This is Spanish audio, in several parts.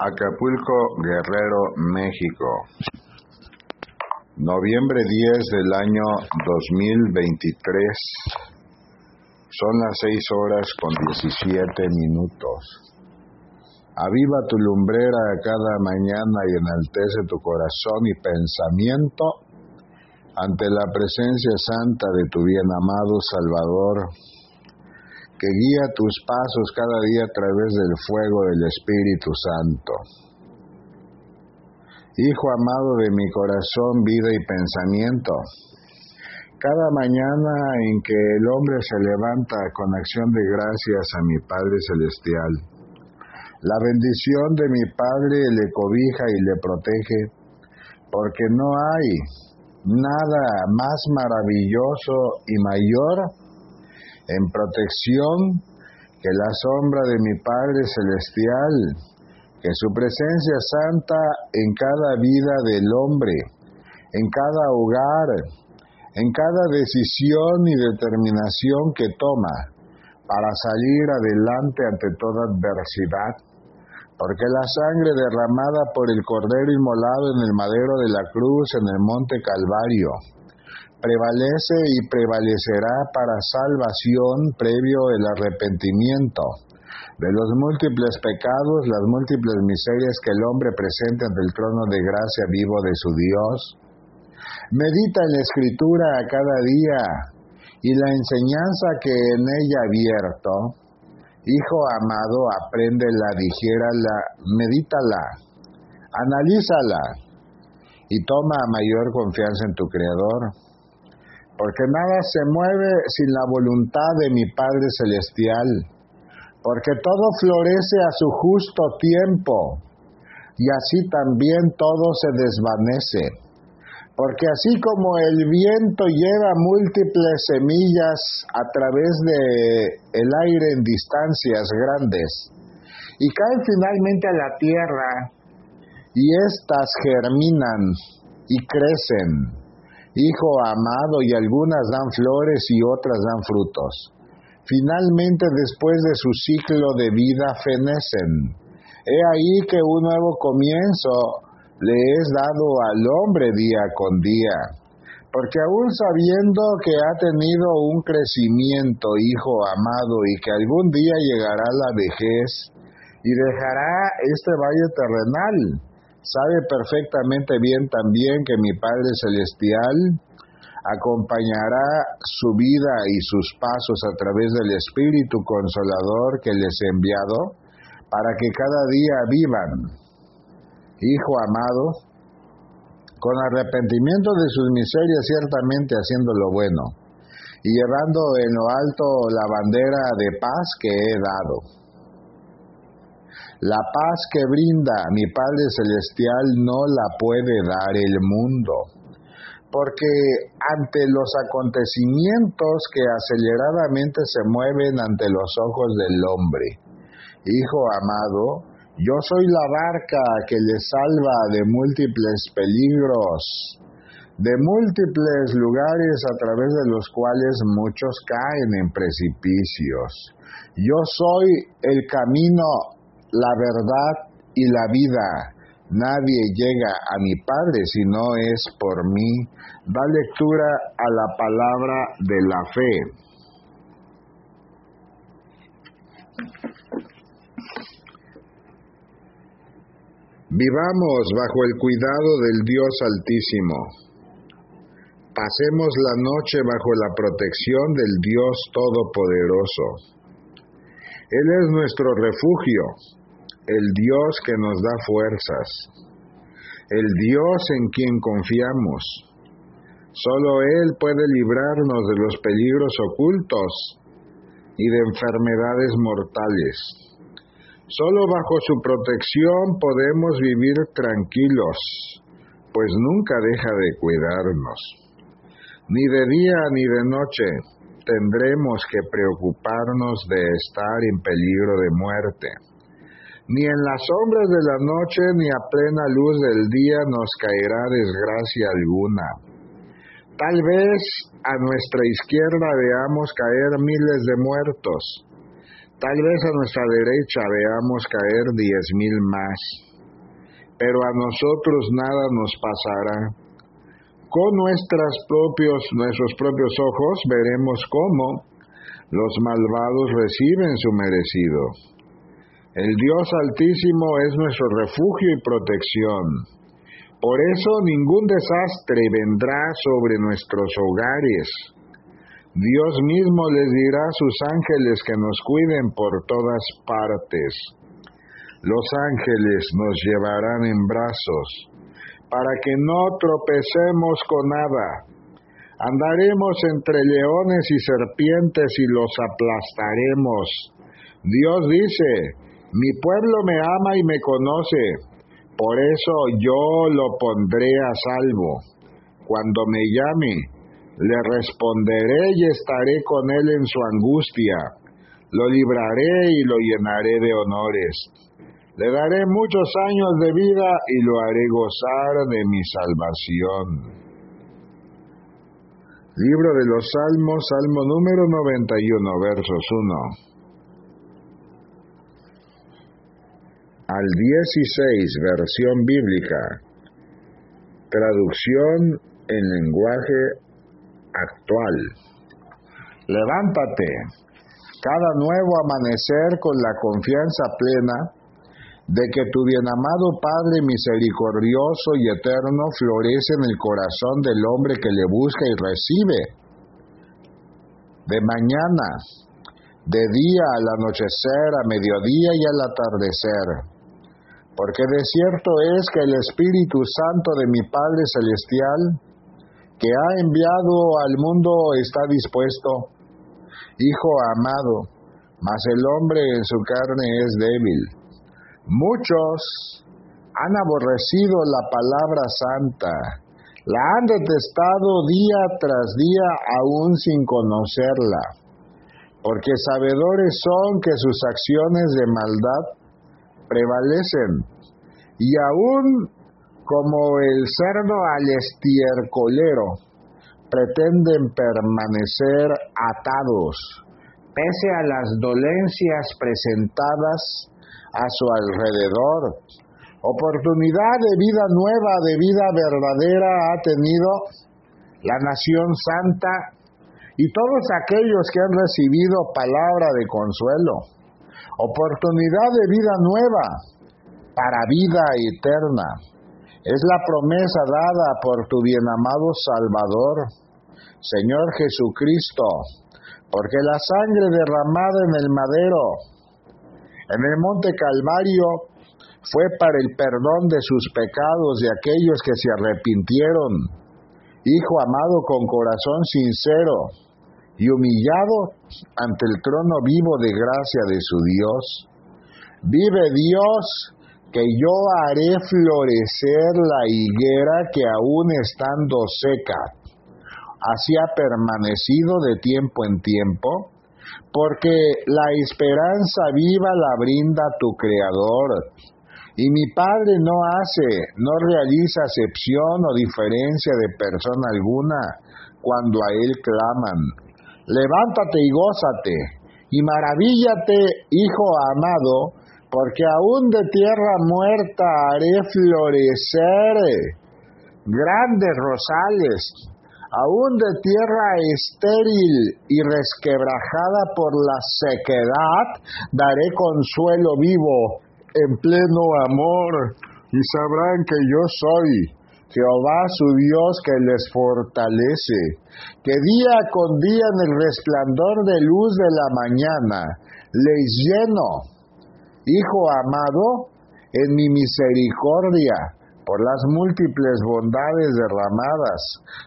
Acapulco, Guerrero, México. Noviembre 10 del año 2023. Son las 6 horas con 17 minutos. Aviva tu lumbrera cada mañana y enaltece tu corazón y pensamiento ante la presencia santa de tu bien amado Salvador que guía tus pasos cada día a través del fuego del Espíritu Santo. Hijo amado de mi corazón, vida y pensamiento, cada mañana en que el hombre se levanta con acción de gracias a mi Padre Celestial, la bendición de mi Padre le cobija y le protege, porque no hay nada más maravilloso y mayor en protección que la sombra de mi Padre Celestial, que su presencia santa en cada vida del hombre, en cada hogar, en cada decisión y determinación que toma para salir adelante ante toda adversidad, porque la sangre derramada por el Cordero inmolado en el madero de la cruz en el monte Calvario, prevalece y prevalecerá para salvación previo el arrepentimiento de los múltiples pecados, las múltiples miserias que el hombre presenta ante el trono de gracia vivo de su Dios. Medita en la escritura a cada día y la enseñanza que en ella abierto. Hijo amado, apréndela, dijérala, medítala, analízala y toma mayor confianza en tu Creador porque nada se mueve sin la voluntad de mi Padre Celestial, porque todo florece a su justo tiempo, y así también todo se desvanece, porque así como el viento lleva múltiples semillas a través de el aire en distancias grandes, y caen finalmente a la tierra, y éstas germinan y crecen, Hijo amado, y algunas dan flores y otras dan frutos. Finalmente, después de su ciclo de vida, fenecen. He ahí que un nuevo comienzo le es dado al hombre día con día. Porque aún sabiendo que ha tenido un crecimiento, hijo amado, y que algún día llegará la vejez y dejará este valle terrenal, sabe perfectamente bien también que mi Padre Celestial acompañará su vida y sus pasos a través del Espíritu Consolador que les he enviado para que cada día vivan, Hijo amado, con arrepentimiento de sus miserias ciertamente haciendo lo bueno y llevando en lo alto la bandera de paz que he dado la paz que brinda mi Padre Celestial no la puede dar el mundo, porque ante los acontecimientos que aceleradamente se mueven ante los ojos del hombre, Hijo amado, yo soy la barca que le salva de múltiples peligros, de múltiples lugares a través de los cuales muchos caen en precipicios. Yo soy el camino la verdad y la vida. Nadie llega a mi Padre si no es por mí. Da lectura a la palabra de la fe. Vivamos bajo el cuidado del Dios Altísimo. Pasemos la noche bajo la protección del Dios Todopoderoso. Él es nuestro refugio, el Dios que nos da fuerzas, el Dios en quien confiamos. Solo Él puede librarnos de los peligros ocultos y de enfermedades mortales. Solo bajo su protección podemos vivir tranquilos, pues nunca deja de cuidarnos. Ni de día ni de noche tendremos que preocuparnos de estar en peligro de muerte ni en las sombras de la noche ni a plena luz del día nos caerá desgracia alguna. Tal vez a nuestra izquierda veamos caer miles de muertos, tal vez a nuestra derecha veamos caer diez mil más. pero a nosotros nada nos pasará. Con propios, nuestros propios ojos veremos cómo los malvados reciben su merecido. El Dios Altísimo es nuestro refugio y protección. Por eso ningún desastre vendrá sobre nuestros hogares. Dios mismo les dirá a sus ángeles que nos cuiden por todas partes. Los ángeles nos llevarán en brazos para que no tropecemos con nada. Andaremos entre leones y serpientes y los aplastaremos. Dios dice, mi pueblo me ama y me conoce, por eso yo lo pondré a salvo. Cuando me llame, le responderé y estaré con él en su angustia. Lo libraré y lo llenaré de honores. Le daré muchos años de vida y lo haré gozar de mi salvación. Libro de los Salmos, Salmo número 91, versos 1. Al 16, versión bíblica. Traducción en lenguaje actual. Levántate cada nuevo amanecer con la confianza plena de que tu bienamado Padre misericordioso y eterno florece en el corazón del hombre que le busca y recibe. De mañana, de día al anochecer, a mediodía y al atardecer. Porque de cierto es que el Espíritu Santo de mi Padre Celestial, que ha enviado al mundo, está dispuesto. Hijo amado, mas el hombre en su carne es débil Muchos han aborrecido la palabra santa, la han detestado día tras día aún sin conocerla, porque sabedores son que sus acciones de maldad prevalecen, y aún como el cerdo al estiercolero, pretenden permanecer atados, pese a las dolencias presentadas a su alrededor. Oportunidad de vida nueva, de vida verdadera ha tenido la nación santa y todos aquellos que han recibido palabra de consuelo. Oportunidad de vida nueva para vida eterna. Es la promesa dada por tu bienamado Salvador, Señor Jesucristo, porque la sangre derramada en el madero en el monte Calvario fue para el perdón de sus pecados de aquellos que se arrepintieron. Hijo amado con corazón sincero y humillado ante el trono vivo de gracia de su Dios. Vive Dios que yo haré florecer la higuera que aún estando seca, así ha permanecido de tiempo en tiempo porque la esperanza viva la brinda tu Creador. Y mi Padre no hace, no realiza excepción o diferencia de persona alguna cuando a Él claman. Levántate y gózate, y maravíllate, Hijo amado, porque aún de tierra muerta haré florecer grandes rosales aún de tierra estéril y resquebrajada por la sequedad, daré consuelo vivo en pleno amor, y sabrán que yo soy Jehová su Dios que les fortalece, que día con día en el resplandor de luz de la mañana les lleno, Hijo amado, en mi misericordia por las múltiples bondades derramadas,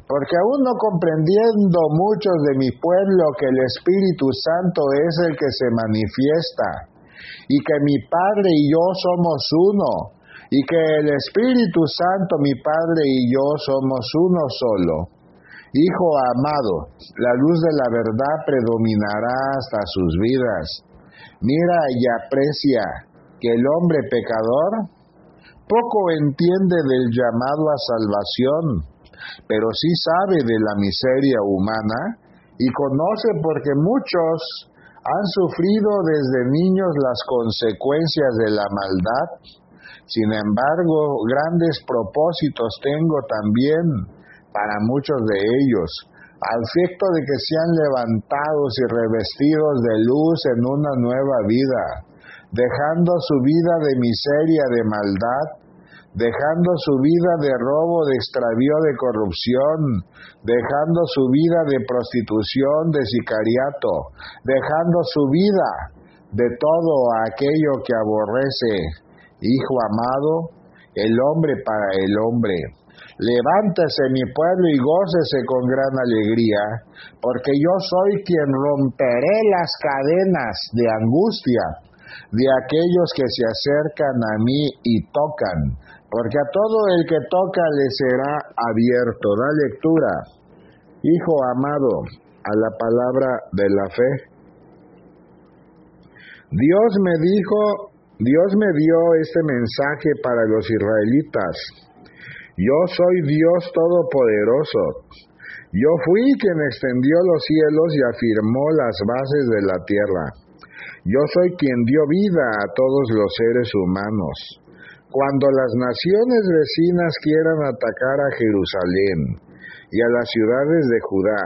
porque aún no comprendiendo muchos de mi pueblo que el Espíritu Santo es el que se manifiesta, y que mi Padre y yo somos uno, y que el Espíritu Santo, mi Padre y yo somos uno solo. Hijo amado, la luz de la verdad predominará hasta sus vidas. Mira y aprecia que el hombre pecador poco entiende del llamado a salvación, pero sí sabe de la miseria humana y conoce porque muchos han sufrido desde niños las consecuencias de la maldad, Sin embargo, grandes propósitos tengo también para muchos de ellos, al efecto de que sean levantados y revestidos de luz en una nueva vida, dejando su vida de miseria, de maldad, dejando su vida de robo, de extravío, de corrupción, dejando su vida de prostitución, de sicariato, dejando su vida de todo aquello que aborrece. Hijo amado, el hombre para el hombre. Levántese mi pueblo y gócese con gran alegría, porque yo soy quien romperé las cadenas de angustia de aquellos que se acercan a mí y tocan, porque a todo el que toca le será abierto. Da lectura, Hijo amado, a la palabra de la fe. Dios me dijo, Dios me dio este mensaje para los israelitas. Yo soy Dios Todopoderoso. Yo fui quien extendió los cielos y afirmó las bases de la tierra. Yo soy quien dio vida a todos los seres humanos. Cuando las naciones vecinas quieran atacar a Jerusalén y a las ciudades de Judá,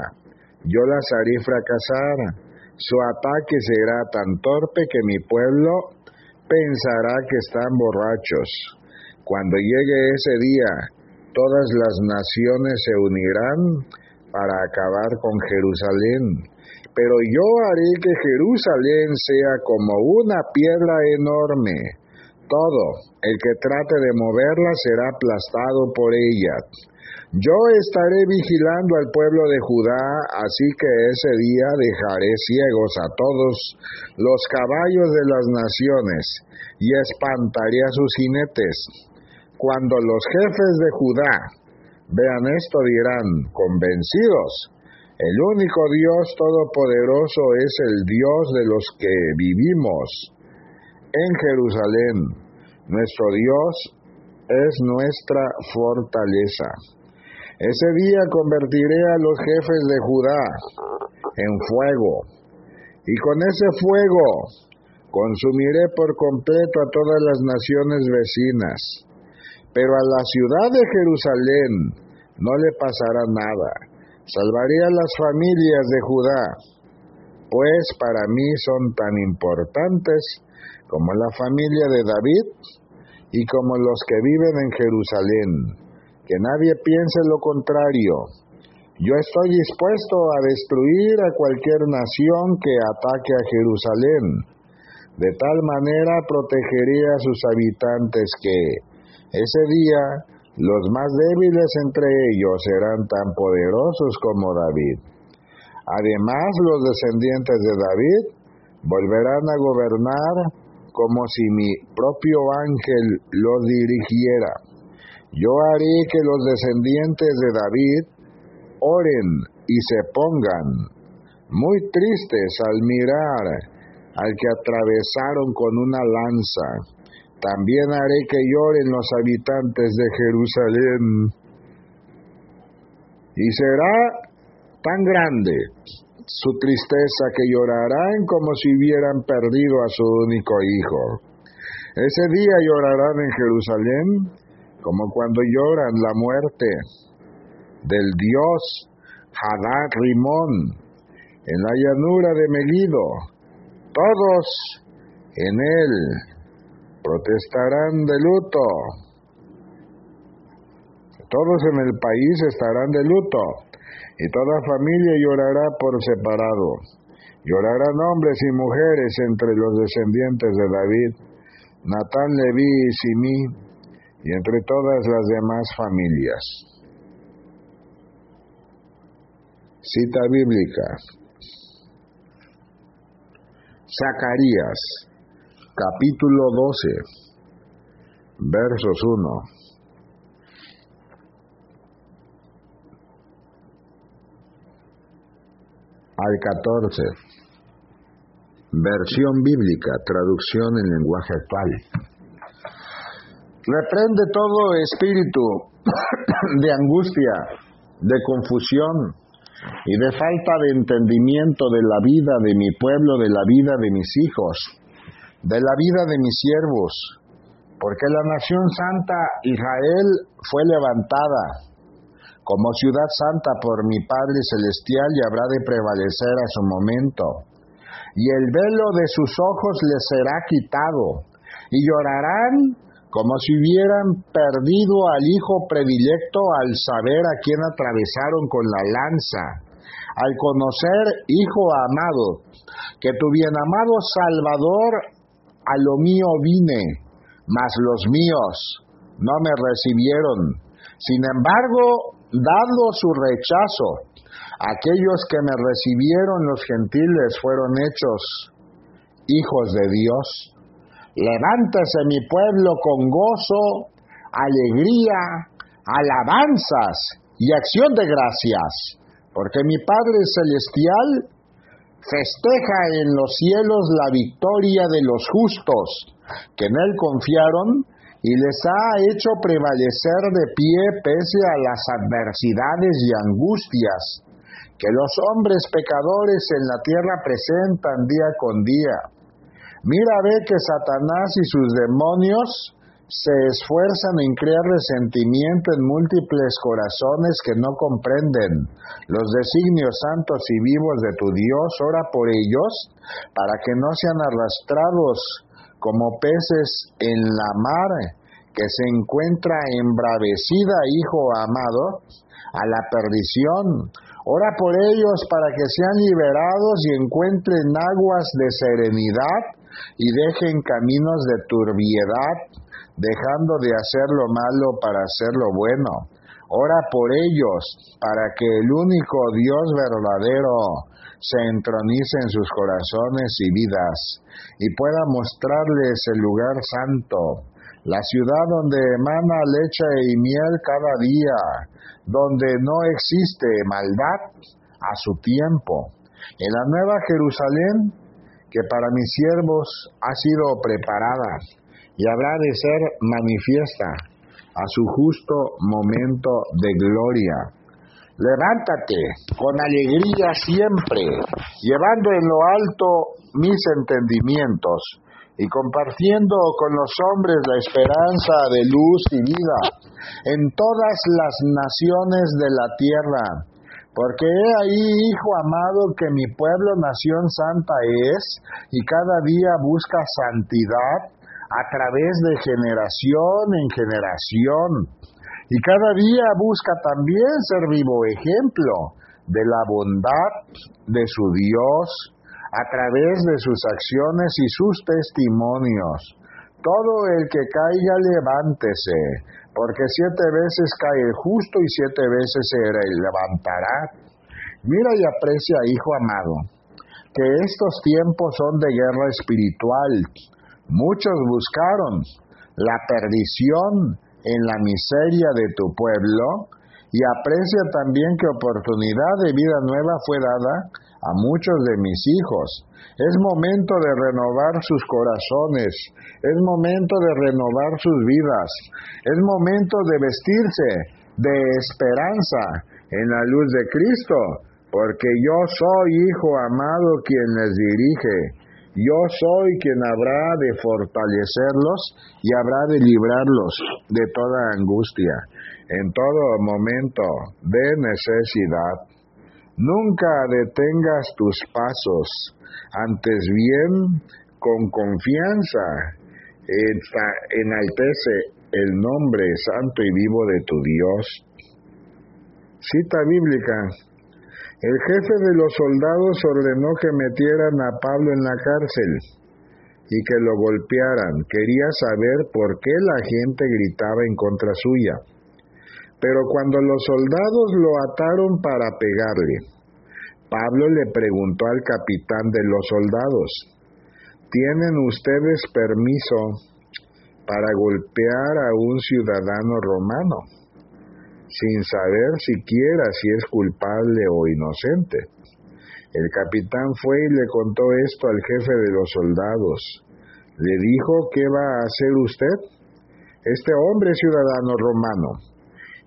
yo las haré fracasar. Su ataque será tan torpe que mi pueblo pensará que están borrachos. Cuando llegue ese día, todas las naciones se unirán para acabar con Jerusalén. Pero yo haré que Jerusalén sea como una piedra enorme. Todo el que trate de moverla será aplastado por ella. Yo estaré vigilando al pueblo de Judá, así que ese día dejaré ciegos a todos los caballos de las naciones y espantaré a sus jinetes. Cuando los jefes de Judá vean esto dirán, convencidos, el único Dios todopoderoso es el Dios de los que vivimos en Jerusalén. Nuestro Dios es nuestra fortaleza. Ese día convertiré a los jefes de Judá en fuego, y con ese fuego consumiré por completo a todas las naciones vecinas. Pero a la ciudad de Jerusalén no le pasará nada. Salvaré a las familias de Judá, pues para mí son tan importantes como la familia de David y como los que viven en Jerusalén que nadie piense lo contrario. Yo estoy dispuesto a destruir a cualquier nación que ataque a Jerusalén. De tal manera protegeré a sus habitantes que ese día los más débiles entre ellos serán tan poderosos como David. Además, los descendientes de David volverán a gobernar como si mi propio ángel los dirigiera. Yo haré que los descendientes de David oren y se pongan muy tristes al mirar al que atravesaron con una lanza. También haré que lloren los habitantes de Jerusalén. Y será tan grande su tristeza que llorarán como si hubieran perdido a su único hijo. Ese día llorarán en Jerusalén como cuando lloran la muerte del dios Hadad Rimón en la llanura de Megido. Todos en él protestarán de luto. Todos en el país estarán de luto y toda familia llorará por separado. Llorarán hombres y mujeres entre los descendientes de David, Natán, Leví y Simí, y entre todas las demás familias. Cita bíblica. Zacarías, capítulo 12, versos 1. al 14. Versión bíblica, traducción en lenguaje actual. Reprende todo espíritu de angustia, de confusión y de falta de entendimiento de la vida de mi pueblo, de la vida de mis hijos, de la vida de mis siervos, porque la nación santa Israel fue levantada como ciudad santa por mi Padre Celestial y habrá de prevalecer a su momento. Y el velo de sus ojos les será quitado, y llorarán como si hubieran perdido al hijo predilecto al saber a quién atravesaron con la lanza, al conocer, hijo amado, que tu bien amado Salvador a lo mío vine, mas los míos no me recibieron. Sin embargo, dado su rechazo, aquellos que me recibieron los gentiles fueron hechos hijos de Dios. Levántese mi pueblo con gozo, alegría, alabanzas y acción de gracias, porque mi Padre Celestial festeja en los cielos la victoria de los justos que en Él confiaron y les ha hecho prevalecer de pie pese a las adversidades y angustias que los hombres pecadores en la tierra presentan día con día. Mira, ve que Satanás y sus demonios se esfuerzan en crear resentimiento en múltiples corazones que no comprenden los designios santos y vivos de tu Dios. Ora por ellos para que no sean arrastrados como peces en la mar, que se encuentra embravecida, hijo amado, a la perdición. Ora por ellos para que sean liberados y encuentren aguas de serenidad y dejen caminos de turbiedad, dejando de hacer lo malo para hacer lo bueno. Ora por ellos para que el único Dios verdadero se entronice en sus corazones y vidas y pueda mostrarles el lugar santo, la ciudad donde emana leche y miel cada día, donde no existe maldad a su tiempo. En la nueva Jerusalén, que para mis siervos ha sido preparada y habrá de ser manifiesta a su justo momento de gloria Levántate con alegría siempre, llevando en lo alto mis entendimientos y compartiendo con los hombres la esperanza de luz y vida en todas las naciones de la tierra. Porque he ahí, hijo amado, que mi pueblo nación santa es y cada día busca santidad a través de generación en generación y cada día busca también ser vivo ejemplo de la bondad de su Dios a través de sus acciones y sus testimonios. Todo el que caiga, levántese, porque siete veces cae el justo y siete veces se levantará. Mira y aprecia, hijo amado, que estos tiempos son de guerra espiritual. Muchos buscaron la perdición en la miseria de tu pueblo y aprecia también que oportunidad de vida nueva fue dada a muchos de mis hijos. Es momento de renovar sus corazones, es momento de renovar sus vidas, es momento de vestirse de esperanza en la luz de Cristo, porque yo soy hijo amado quien les dirige yo soy quien habrá de fortalecerlos y habrá de librarlos de toda angustia, en todo momento de necesidad. Nunca detengas tus pasos, antes bien, con confianza, enaltece el nombre santo y vivo de tu Dios. Cita bíblica, el jefe de los soldados ordenó que metieran a Pablo en la cárcel y que lo golpearan. Quería saber por qué la gente gritaba en contra suya. Pero cuando los soldados lo ataron para pegarle, Pablo le preguntó al capitán de los soldados, ¿tienen ustedes permiso para golpear a un ciudadano romano? sin saber siquiera si es culpable o inocente. El capitán fue y le contó esto al jefe de los soldados. Le dijo, ¿qué va a hacer usted? Este hombre ciudadano romano.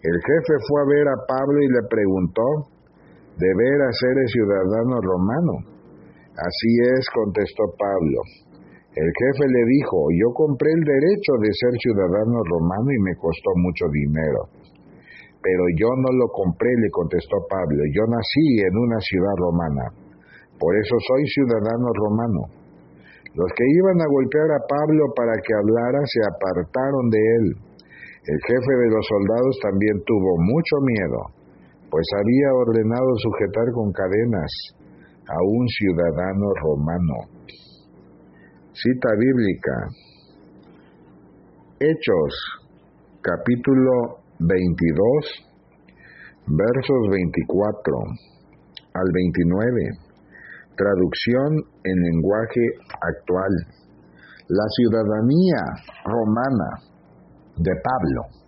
El jefe fue a ver a Pablo y le preguntó, ¿de veras eres ciudadano romano? Así es, contestó Pablo. El jefe le dijo, yo compré el derecho de ser ciudadano romano y me costó mucho dinero. Pero yo no lo compré, le contestó Pablo. Yo nací en una ciudad romana. Por eso soy ciudadano romano. Los que iban a golpear a Pablo para que hablara se apartaron de él. El jefe de los soldados también tuvo mucho miedo, pues había ordenado sujetar con cadenas a un ciudadano romano. Cita bíblica. Hechos, capítulo 22, versos 24 al 29. Traducción en lenguaje actual. La ciudadanía romana de Pablo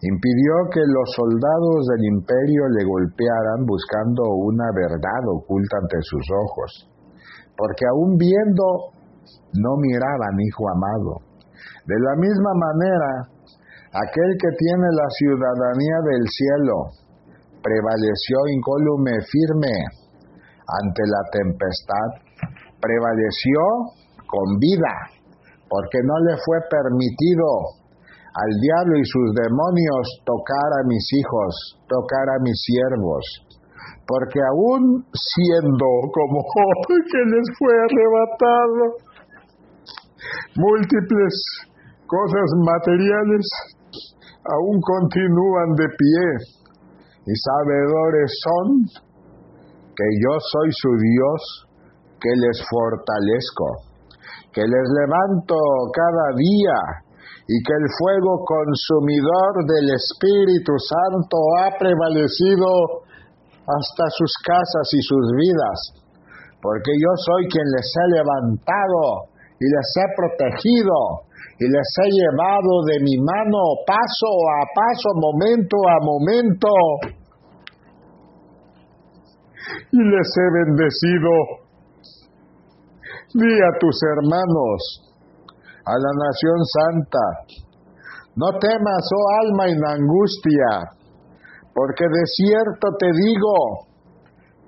impidió que los soldados del imperio le golpearan buscando una verdad oculta ante sus ojos, porque aún viendo no miraban, hijo amado. De la misma manera, aquel que tiene la ciudadanía del cielo prevaleció incólume firme ante la tempestad, prevaleció con vida, porque no le fue permitido al diablo y sus demonios tocar a mis hijos, tocar a mis siervos, porque aún siendo como que les fue arrebatado múltiples cosas materiales, aún continúan de pie y sabedores son que yo soy su Dios, que les fortalezco, que les levanto cada día y que el fuego consumidor del Espíritu Santo ha prevalecido hasta sus casas y sus vidas, porque yo soy quien les he levantado y les he protegido y les he llevado de mi mano paso a paso, momento a momento, y les he bendecido. Di a tus hermanos, a la nación santa. No temas, oh alma en angustia, porque de cierto te digo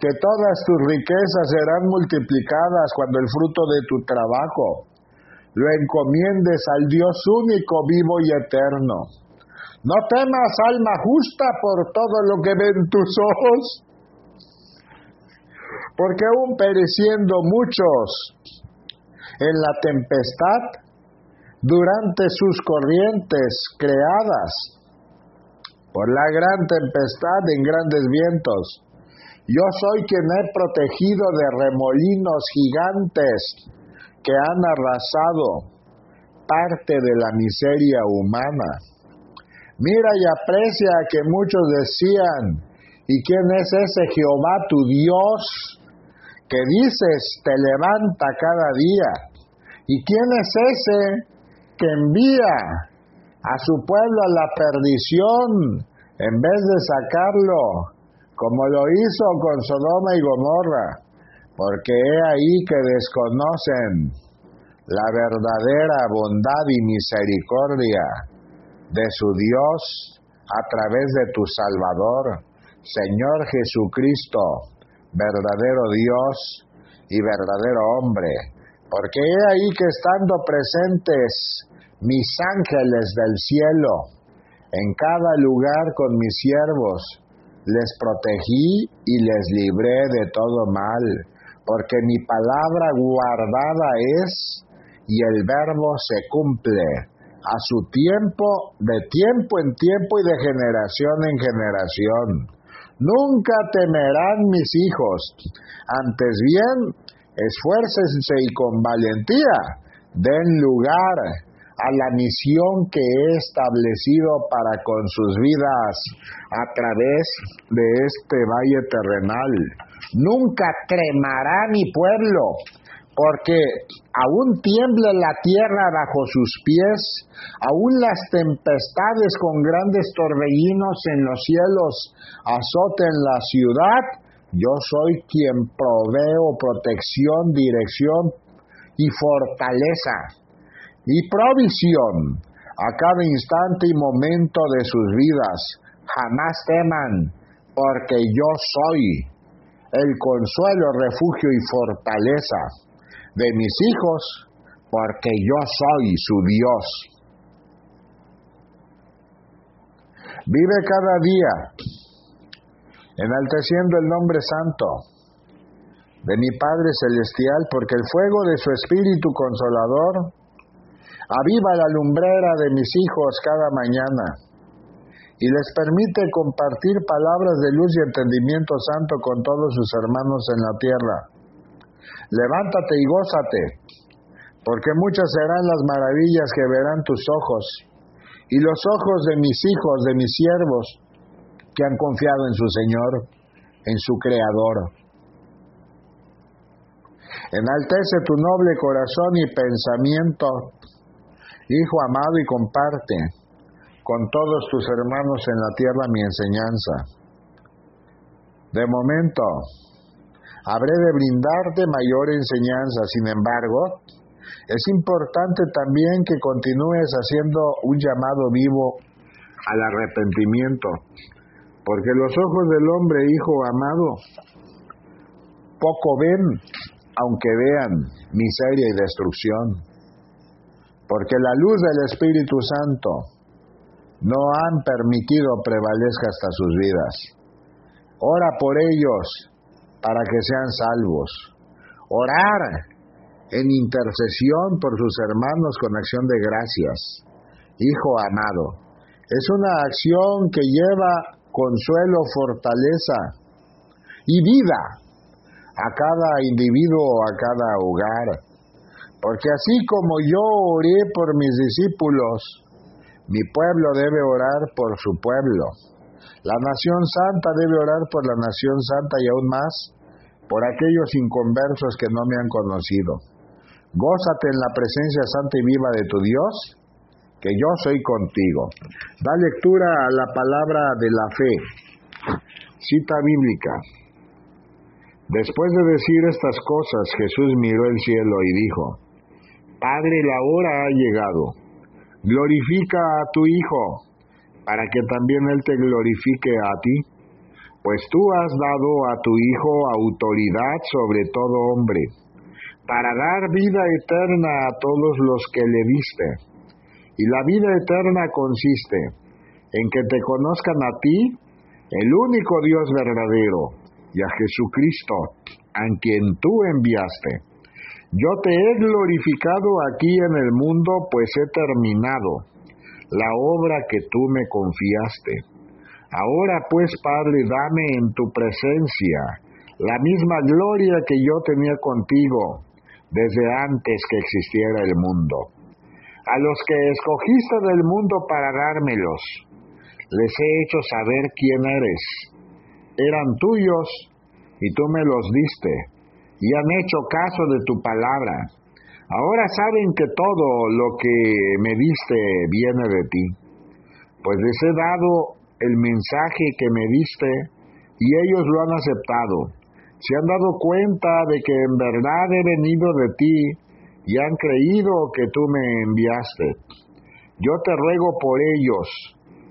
que todas tus riquezas serán multiplicadas cuando el fruto de tu trabajo lo encomiendes al Dios único, vivo y eterno. No temas, alma justa, por todo lo que ven tus ojos, porque aún pereciendo muchos en la tempestad, durante sus corrientes creadas por la gran tempestad en grandes vientos. Yo soy quien he protegido de remolinos gigantes que han arrasado parte de la miseria humana. Mira y aprecia que muchos decían, ¿y quién es ese Jehová tu Dios que dices te levanta cada día? ¿Y quién es ese que envía a su pueblo a la perdición en vez de sacarlo, como lo hizo con Sodoma y Gomorra, porque he ahí que desconocen la verdadera bondad y misericordia de su Dios a través de tu Salvador, Señor Jesucristo, verdadero Dios y verdadero hombre, porque he ahí que estando presentes mis ángeles del cielo, en cada lugar con mis siervos, les protegí y les libré de todo mal, porque mi palabra guardada es y el verbo se cumple a su tiempo, de tiempo en tiempo y de generación en generación. Nunca temerán mis hijos, antes bien, esfuércense y con valentía den lugar a la misión que he establecido para con sus vidas a través de este valle terrenal. Nunca tremará mi pueblo, porque aún tiemble la tierra bajo sus pies, aún las tempestades con grandes torbellinos en los cielos azoten la ciudad, yo soy quien proveo protección, dirección y fortaleza y provisión a cada instante y momento de sus vidas. Jamás teman, porque yo soy el consuelo, refugio y fortaleza de mis hijos, porque yo soy su Dios. Vive cada día enalteciendo el nombre santo de mi Padre Celestial, porque el fuego de su Espíritu Consolador aviva la lumbrera de mis hijos cada mañana y les permite compartir palabras de luz y entendimiento santo con todos sus hermanos en la tierra. Levántate y gózate, porque muchas serán las maravillas que verán tus ojos y los ojos de mis hijos, de mis siervos, que han confiado en su Señor, en su Creador. Enaltece tu noble corazón y pensamiento, Hijo amado, y comparte con todos tus hermanos en la tierra mi enseñanza. De momento, habré de brindarte mayor enseñanza, sin embargo, es importante también que continúes haciendo un llamado vivo al arrepentimiento, porque los ojos del hombre, hijo amado, poco ven, aunque vean miseria y destrucción, porque la luz del Espíritu Santo no han permitido prevalezca hasta sus vidas. Ora por ellos para que sean salvos. Orar en intercesión por sus hermanos con acción de gracias. Hijo amado, es una acción que lleva consuelo, fortaleza y vida a cada individuo, a cada hogar. Porque así como yo oré por mis discípulos, mi pueblo debe orar por su pueblo. La nación santa debe orar por la nación santa y aún más por aquellos inconversos que no me han conocido. Gózate en la presencia santa y viva de tu Dios, que yo soy contigo. Da lectura a la palabra de la fe. Cita bíblica. Después de decir estas cosas, Jesús miró el cielo y dijo, Padre, la hora ha llegado. Glorifica a tu Hijo, para que también Él te glorifique a ti, pues tú has dado a tu Hijo autoridad sobre todo hombre para dar vida eterna a todos los que le diste. Y la vida eterna consiste en que te conozcan a ti, el único Dios verdadero, y a Jesucristo, a quien tú enviaste. Yo te he glorificado aquí en el mundo, pues he terminado la obra que tú me confiaste. Ahora pues, Padre, dame en tu presencia la misma gloria que yo tenía contigo desde antes que existiera el mundo. A los que escogiste del mundo para dármelos, les he hecho saber quién eres. Eran tuyos y tú me los diste, y han hecho caso de tu palabra. Ahora saben que todo lo que me diste viene de ti, pues les he dado el mensaje que me diste y ellos lo han aceptado se han dado cuenta de que en verdad he venido de ti y han creído que tú me enviaste. Yo te ruego por ellos,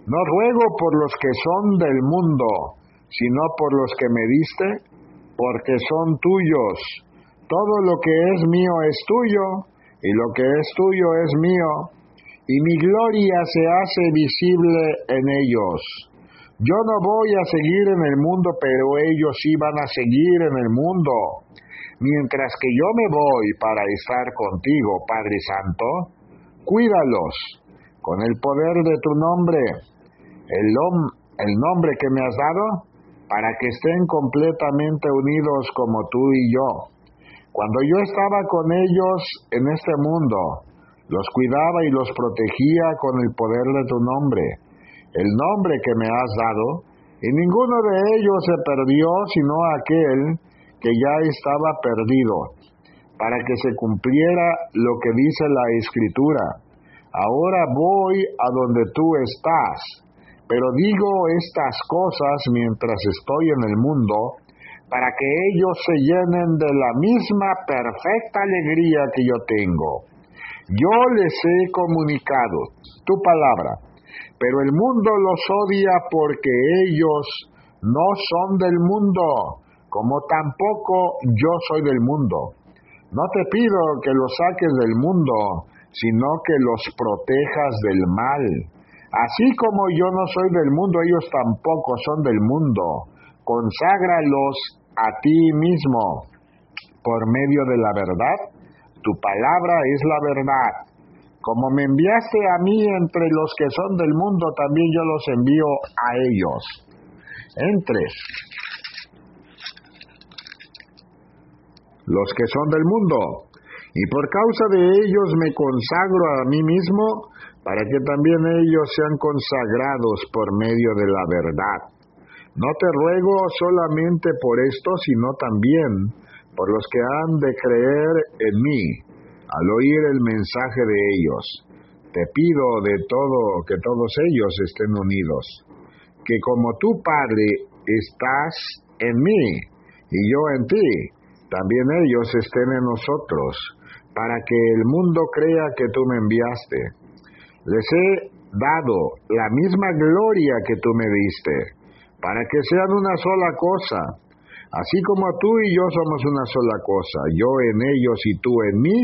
no ruego por los que son del mundo, sino por los que me diste, porque son tuyos. Todo lo que es mío es tuyo, y lo que es tuyo es mío, y mi gloria se hace visible en ellos yo no voy a seguir en el mundo, pero ellos sí van a seguir en el mundo. Mientras que yo me voy para estar contigo, Padre Santo, cuídalos con el poder de tu nombre, el, el nombre que me has dado, para que estén completamente unidos como tú y yo. Cuando yo estaba con ellos en este mundo, los cuidaba y los protegía con el poder de tu nombre el nombre que me has dado, y ninguno de ellos se perdió sino aquel que ya estaba perdido, para que se cumpliera lo que dice la escritura. Ahora voy a donde tú estás, pero digo estas cosas mientras estoy en el mundo, para que ellos se llenen de la misma perfecta alegría que yo tengo. Yo les he comunicado tu palabra pero el mundo los odia porque ellos no son del mundo, como tampoco yo soy del mundo. No te pido que los saques del mundo, sino que los protejas del mal. Así como yo no soy del mundo, ellos tampoco son del mundo. Conságralos a ti mismo por medio de la verdad. Tu palabra es la verdad. Como me enviaste a mí entre los que son del mundo, también yo los envío a ellos. Entre los que son del mundo. Y por causa de ellos me consagro a mí mismo para que también ellos sean consagrados por medio de la verdad. No te ruego solamente por esto, sino también por los que han de creer en mí al oír el mensaje de ellos. Te pido de todo que todos ellos estén unidos, que como tu Padre estás en mí y yo en ti, también ellos estén en nosotros, para que el mundo crea que tú me enviaste. Les he dado la misma gloria que tú me diste, para que sean una sola cosa, así como tú y yo somos una sola cosa, yo en ellos y tú en mí,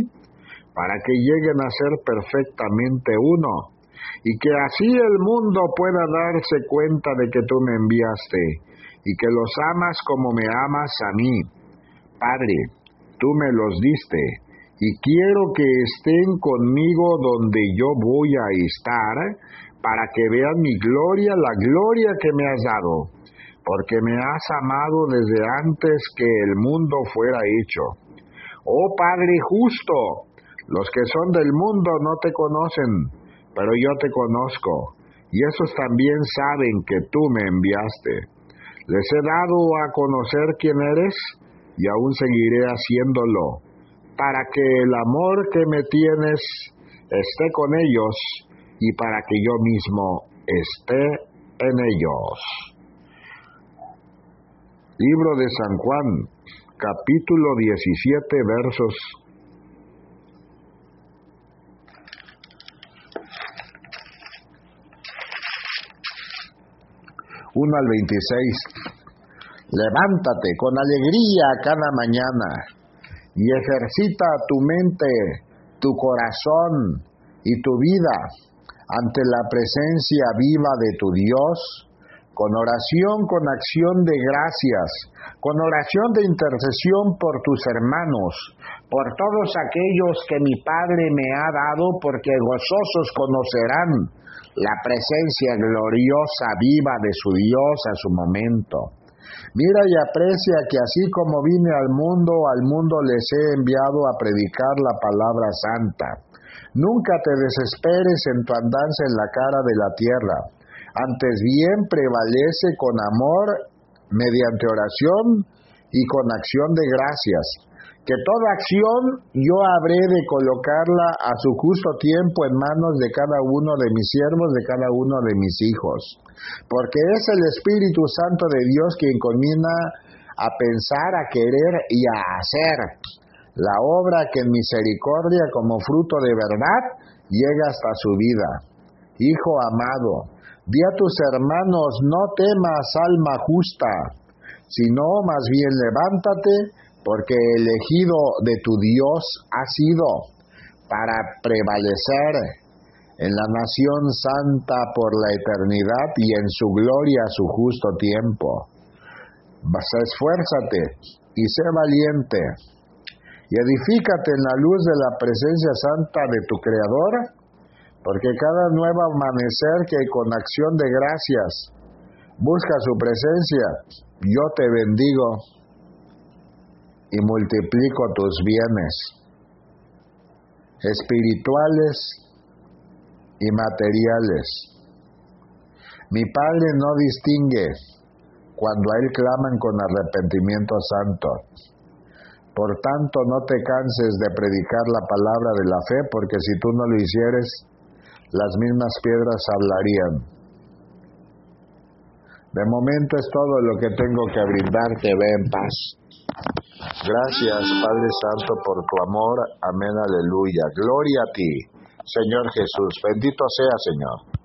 para que lleguen a ser perfectamente uno, y que así el mundo pueda darse cuenta de que tú me enviaste, y que los amas como me amas a mí Padre, tú me los diste, y quiero que estén conmigo donde yo voy a estar, para que vean mi gloria, la gloria que me has dado, porque me has amado desde antes que el mundo fuera hecho. Oh Padre justo, los que son del mundo no te conocen, pero yo te conozco, y esos también saben que tú me enviaste. Les he dado a conocer quién eres, y aún seguiré haciéndolo, para que el amor que me tienes esté con ellos y para que yo mismo esté en ellos. Libro de San Juan, capítulo 17, versos 1 al 26. Levántate con alegría cada mañana y ejercita tu mente, tu corazón y tu vida ante la presencia viva de tu Dios, con oración, con acción de gracias, con oración de intercesión por tus hermanos, por todos aquellos que mi Padre me ha dado, porque gozosos conocerán la presencia gloriosa viva de su Dios a su momento. Mira y aprecia que así como vine al mundo, al mundo les he enviado a predicar la palabra santa. Nunca te desesperes en tu andanza en la cara de la tierra. Antes bien prevalece con amor mediante oración y con acción de gracias que toda acción yo habré de colocarla a su justo tiempo en manos de cada uno de mis siervos, de cada uno de mis hijos. Porque es el Espíritu Santo de Dios quien combina a pensar, a querer y a hacer la obra que en misericordia como fruto de verdad llega hasta su vida. Hijo amado, di a tus hermanos, no temas alma justa, sino más bien levántate, porque elegido de tu Dios ha sido para prevalecer en la nación santa por la eternidad y en su gloria a su justo tiempo. Esfuérzate y sé valiente y edifícate en la luz de la presencia santa de tu Creador, porque cada nuevo amanecer que con acción de gracias busca su presencia, yo te bendigo y multiplico tus bienes espirituales y materiales. Mi Padre no distingue cuando a Él claman con arrepentimiento santo. Por tanto, no te canses de predicar la palabra de la fe, porque si tú no lo hicieres, las mismas piedras hablarían. De momento es todo lo que tengo que brindarte. Ve en paz. Gracias, Padre Santo, por tu amor. Amén, aleluya. Gloria a ti, Señor Jesús. Bendito sea, Señor.